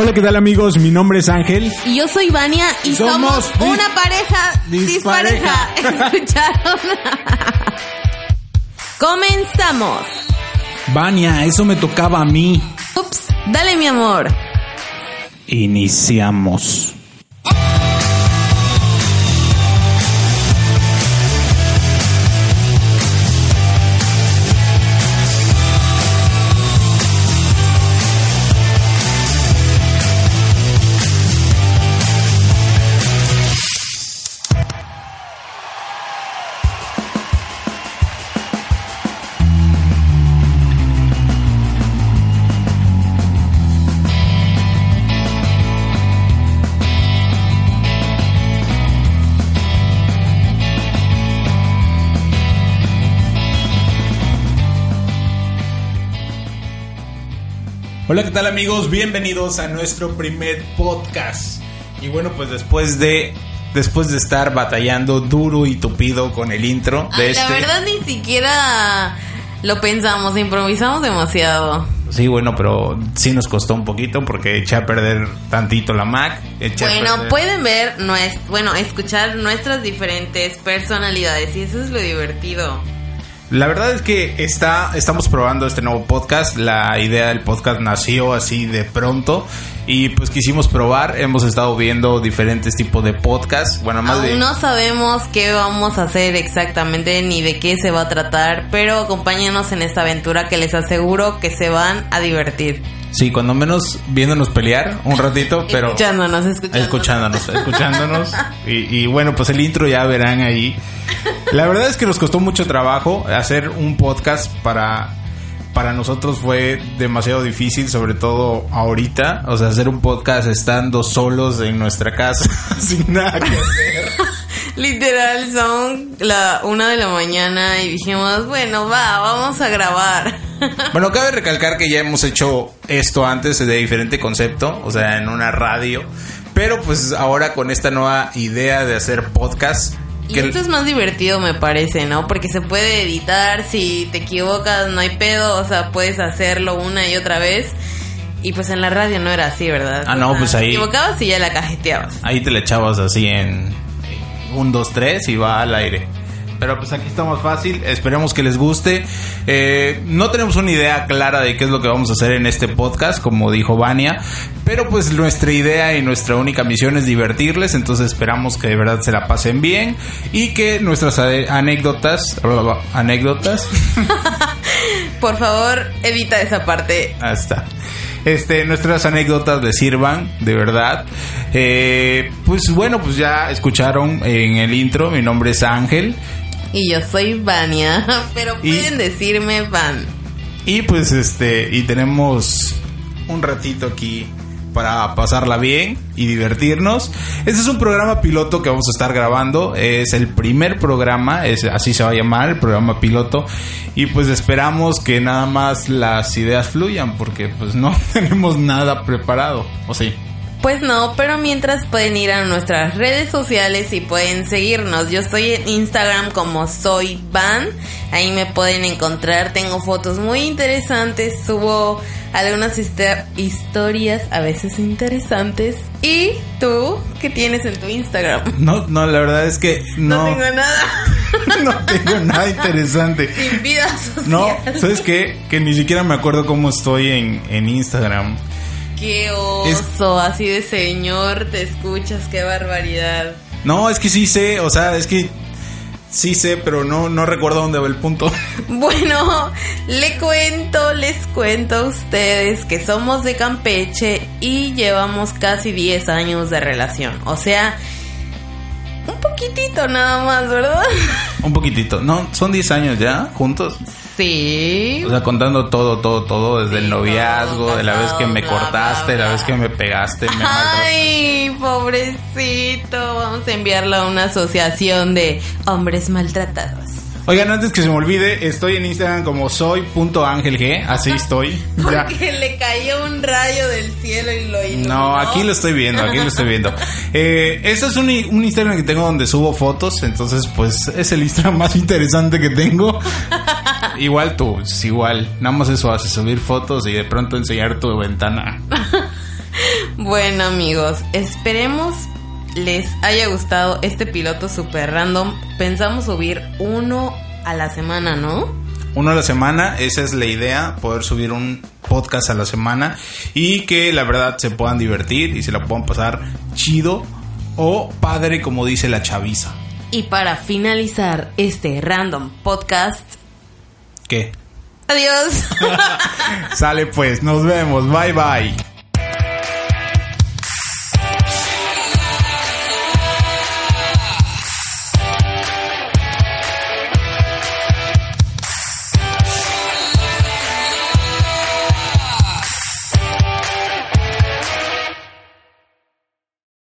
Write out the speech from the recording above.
Hola, ¿qué tal amigos? Mi nombre es Ángel. Y yo soy Vania y somos, una pareja dispareja. dispareja. ¿Escucharon? Comenzamos. Vania, eso me tocaba a mí. Ups, dale mi amor. Iniciamos. Hola, ¿qué tal amigos? Bienvenidos a nuestro primer podcast. Y bueno, pues después de después de estar batallando duro y tupido con el intro de Ay, este La verdad ni siquiera lo pensamos, improvisamos demasiado. Sí, bueno, pero sí nos costó un poquito porque eché a perder tantito la Mac. Bueno, perder- pueden ver, nues- bueno, escuchar nuestras diferentes personalidades y eso es lo divertido. La verdad es que está, estamos probando este nuevo podcast. La idea del podcast nació así de pronto y pues quisimos probar. Hemos estado viendo diferentes tipos de podcasts. Bueno, más Aún de... no sabemos qué vamos a hacer exactamente ni de qué se va a tratar, pero acompáñenos en esta aventura que les aseguro que se van a divertir. Sí, cuando menos viéndonos pelear un ratito, pero... escuchándonos, escuchándonos. Escuchándonos, escuchándonos. Y, y bueno, pues el intro ya verán ahí. La verdad es que nos costó mucho trabajo hacer un podcast para para nosotros fue demasiado difícil, sobre todo ahorita, o sea, hacer un podcast estando solos en nuestra casa sin nada que hacer. Literal, son la una de la mañana y dijimos, bueno, va, vamos a grabar. Bueno, cabe recalcar que ya hemos hecho esto antes de diferente concepto, o sea, en una radio, pero pues ahora con esta nueva idea de hacer podcast Y esto es más divertido, me parece, ¿no? Porque se puede editar, si te equivocas no hay pedo, o sea, puedes hacerlo una y otra vez. Y pues en la radio no era así, ¿verdad? Ah, no, O sea, pues Te ahí- equivocabas y ya la cajeteabas. Ahí te le echabas así en un, dos, tres y va al aire. Pero pues aquí estamos fácil, esperemos que les guste. Eh, no tenemos una idea clara de qué es lo que vamos a hacer en este podcast, como dijo Vania, pero pues nuestra idea y nuestra única misión es divertirles, entonces esperamos que de verdad se la pasen bien y que nuestras anécdotas, anécdotas, Por favor, evita esa parte. Ahí está. Este, nuestras anécdotas les sirvan, de verdad. Eh, pues bueno, pues ya escucharon en el intro, mi nombre es Ángel. Y yo soy Vania, pero Y- pueden decirme Van. Y pues este, y tenemos un ratito aquí para pasarla bien y divertirnos. Este es un programa piloto que vamos a estar grabando. Es el primer programa, es, así se va a llamar, el programa piloto. Y pues esperamos que nada más las ideas fluyan, porque pues no tenemos nada preparado. ¿O sí? Pues no, pero mientras pueden ir a nuestras redes sociales y pueden seguirnos. Yo estoy en Instagram como soy Van. Ahí me pueden encontrar. Tengo fotos muy interesantes. Subo algunas historias a veces interesantes. ¿Y tú qué tienes en tu Instagram? No, no, la verdad es que no, No, tengo nada. no tengo nada interesante. Sin vida social. No, ¿sabes qué? Que ni siquiera me acuerdo cómo estoy en, en Instagram. Qué oso, así de señor, te escuchas, qué barbaridad. No, es que sí sé, o sea, es que sí sé, pero no, no recuerdo dónde va el punto. Bueno, le cuento, les cuento a ustedes que somos de Campeche y llevamos casi 10 años de relación. O sea, un poquitito nada más, ¿verdad? Un poquitito. No, son 10 años ya, juntos. Sí. O sea, contando todo, todo, todo, desde el noviazgo, todo, de la vez que me bla, cortaste, bla. la vez que me pegaste, me maltrataste. Ay, pobrecito. Vamos a enviarlo a una asociación de hombres maltratados. Oigan, antes que se me olvide, estoy en Instagram como soy.angelg, así estoy. Ya. Porque le cayó un rayo del cielo y lo iluminó. No, aquí lo estoy viendo, aquí lo estoy viendo. Eh, este es un, un Instagram que tengo donde subo fotos, entonces pues es el Instagram más interesante que tengo. igual tú, es igual, nada más eso hace, subir fotos y de pronto enseñar tu ventana. Bueno amigos, esperemos les haya gustado este piloto super random. Pensamos subir uno a la semana, ¿no? Uno a la semana, esa es la idea, poder subir un podcast a la semana y que la verdad se puedan divertir y se la puedan pasar chido o padre como dice la chaviza. Y para finalizar este random podcast, ¿Qué? adiós. Sale pues, nos vemos, bye bye.